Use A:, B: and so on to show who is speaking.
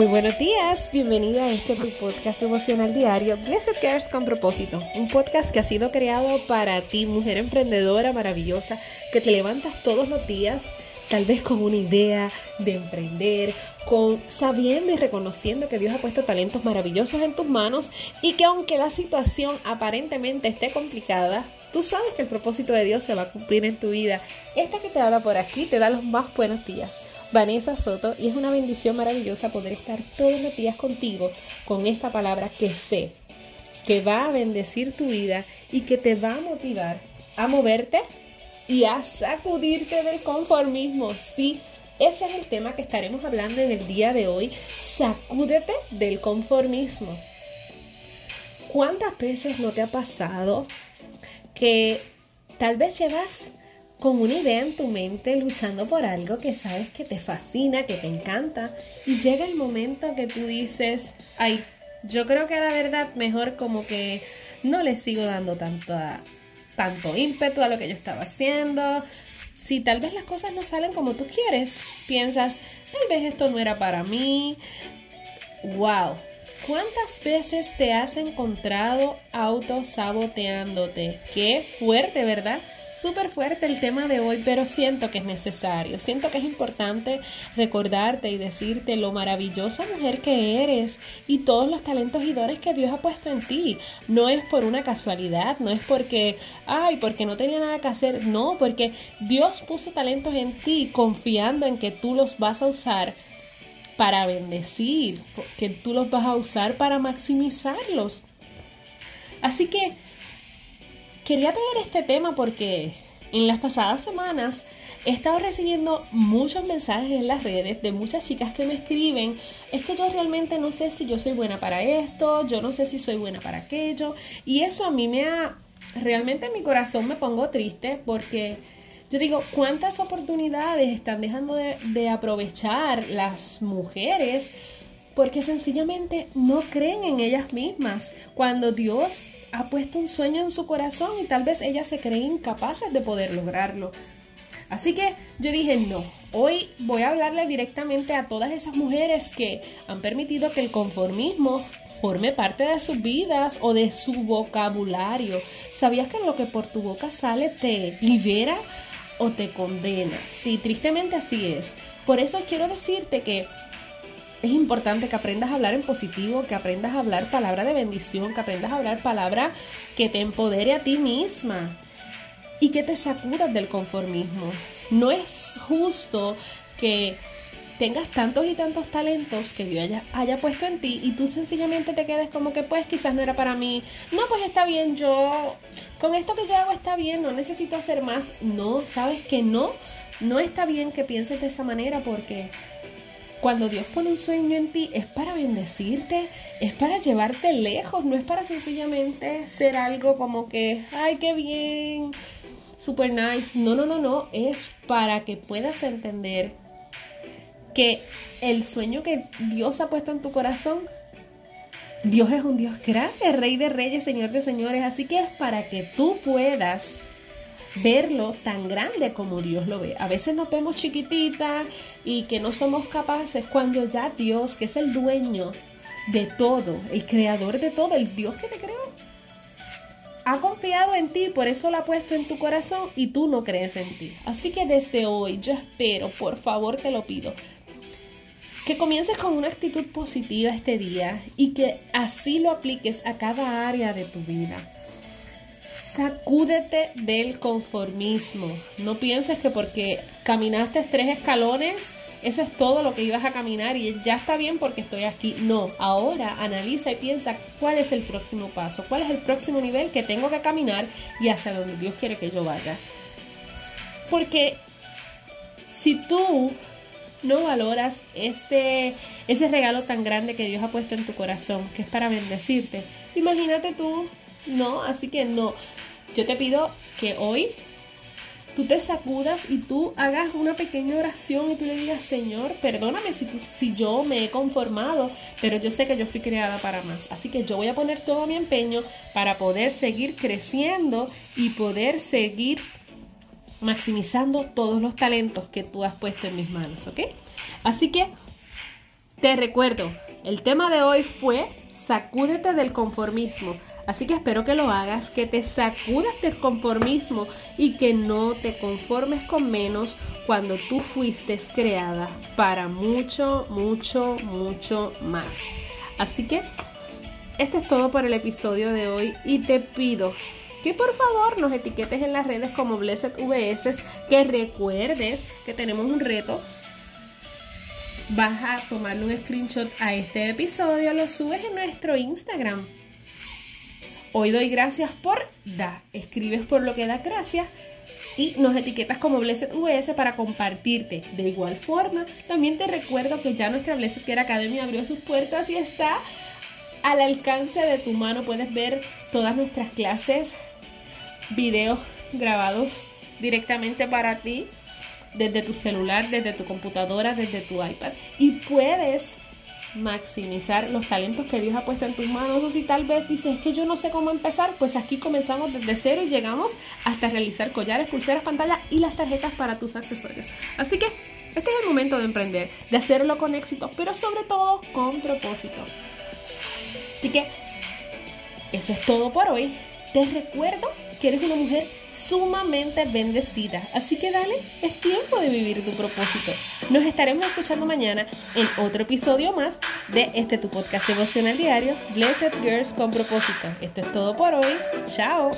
A: Muy buenos días, bienvenida a este tu podcast emocional diario, Blessed Cares con propósito, un podcast que ha sido creado para ti, mujer emprendedora maravillosa, que te levantas todos los días, tal vez con una idea de emprender, con sabiendo y reconociendo que Dios ha puesto talentos maravillosos en tus manos y que aunque la situación aparentemente esté complicada, tú sabes que el propósito de Dios se va a cumplir en tu vida. Esta que te habla por aquí te da los más buenos días. Vanessa Soto y es una bendición maravillosa poder estar todos los días contigo con esta palabra que sé que va a bendecir tu vida y que te va a motivar a moverte y a sacudirte del conformismo. Sí, ese es el tema que estaremos hablando en el día de hoy. Sacúdete del conformismo. ¿Cuántas veces no te ha pasado que tal vez llevas con una idea en tu mente, luchando por algo que sabes que te fascina, que te encanta, y llega el momento que tú dices, ay, yo creo que la verdad mejor como que no le sigo dando tanto, tanto ímpetu a lo que yo estaba haciendo. Si tal vez las cosas no salen como tú quieres, piensas, tal vez esto no era para mí. ¡Wow! ¿Cuántas veces te has encontrado autosaboteándote? Qué fuerte, ¿verdad? Súper fuerte el tema de hoy, pero siento que es necesario. Siento que es importante recordarte y decirte lo maravillosa mujer que eres y todos los talentos y dones que Dios ha puesto en ti. No es por una casualidad, no es porque, ay, porque no tenía nada que hacer. No, porque Dios puso talentos en ti confiando en que tú los vas a usar para bendecir, que tú los vas a usar para maximizarlos. Así que quería traer este tema porque en las pasadas semanas he estado recibiendo muchos mensajes en las redes de muchas chicas que me escriben, es que yo realmente no sé si yo soy buena para esto, yo no sé si soy buena para aquello, y eso a mí me ha, realmente en mi corazón me pongo triste porque yo digo, ¿cuántas oportunidades están dejando de, de aprovechar las mujeres porque sencillamente no creen en ellas mismas. Cuando Dios ha puesto un sueño en su corazón y tal vez ellas se creen incapaces de poder lograrlo. Así que yo dije, no, hoy voy a hablarle directamente a todas esas mujeres que han permitido que el conformismo forme parte de sus vidas o de su vocabulario. ¿Sabías que lo que por tu boca sale te libera o te condena? Sí, tristemente así es. Por eso quiero decirte que es importante que aprendas a hablar en positivo, que aprendas a hablar palabra de bendición, que aprendas a hablar palabra que te empodere a ti misma y que te sacudas del conformismo. No es justo que tengas tantos y tantos talentos que Dios haya, haya, puesto en ti y tú sencillamente te quedes como que pues quizás no era para mí. No, pues está bien, yo con esto que yo hago está bien, no necesito hacer más. No, sabes que no, no está bien que pienses de esa manera porque cuando Dios pone un sueño en ti es para bendecirte, es para llevarte lejos, no es para sencillamente ser algo como que, ay, qué bien, super nice. No, no, no, no, es para que puedas entender que el sueño que Dios ha puesto en tu corazón, Dios es un Dios grande, Rey de Reyes, Señor de Señores, así que es para que tú puedas verlo tan grande como Dios lo ve. A veces nos vemos chiquititas y que no somos capaces cuando ya Dios, que es el dueño de todo, el creador de todo, el Dios que te creó, ha confiado en ti, por eso lo ha puesto en tu corazón y tú no crees en ti. Así que desde hoy yo espero, por favor te lo pido, que comiences con una actitud positiva este día y que así lo apliques a cada área de tu vida. Sacúdete del conformismo. No pienses que porque caminaste tres escalones, eso es todo lo que ibas a caminar y ya está bien porque estoy aquí. No, ahora analiza y piensa cuál es el próximo paso, cuál es el próximo nivel que tengo que caminar y hacia donde Dios quiere que yo vaya. Porque si tú no valoras ese, ese regalo tan grande que Dios ha puesto en tu corazón, que es para bendecirte, imagínate tú no, así que no. Yo te pido que hoy tú te sacudas y tú hagas una pequeña oración y tú le digas, Señor, perdóname si, si yo me he conformado, pero yo sé que yo fui creada para más. Así que yo voy a poner todo mi empeño para poder seguir creciendo y poder seguir maximizando todos los talentos que tú has puesto en mis manos, ¿ok? Así que Te recuerdo, el tema de hoy fue sacúdete del conformismo. Así que espero que lo hagas, que te sacudas del conformismo y que no te conformes con menos cuando tú fuiste creada para mucho, mucho, mucho más. Así que esto es todo por el episodio de hoy y te pido que por favor nos etiquetes en las redes como Blessed VS, que recuerdes que tenemos un reto. Vas a tomarle un screenshot a este episodio, lo subes en nuestro Instagram. Hoy doy gracias por da. Escribes por lo que da gracias y nos etiquetas como Blessed VS para compartirte. De igual forma, también te recuerdo que ya nuestra Blessed Care Academy abrió sus puertas y está al alcance de tu mano. Puedes ver todas nuestras clases videos grabados directamente para ti desde tu celular, desde tu computadora, desde tu iPad. Y puedes maximizar los talentos que Dios ha puesto en tus manos. O si tal vez dices que yo no sé cómo empezar, pues aquí comenzamos desde cero y llegamos hasta realizar collares, pulseras, pantallas y las tarjetas para tus accesorios. Así que este es el momento de emprender, de hacerlo con éxito, pero sobre todo con propósito. Así que esto es todo por hoy. Te recuerdo que eres una mujer sumamente bendecida. Así que dale, es tiempo de vivir tu propósito. Nos estaremos escuchando mañana en otro episodio más de este tu podcast devocional diario, Blessed Girls con propósito. Esto es todo por hoy. Chao.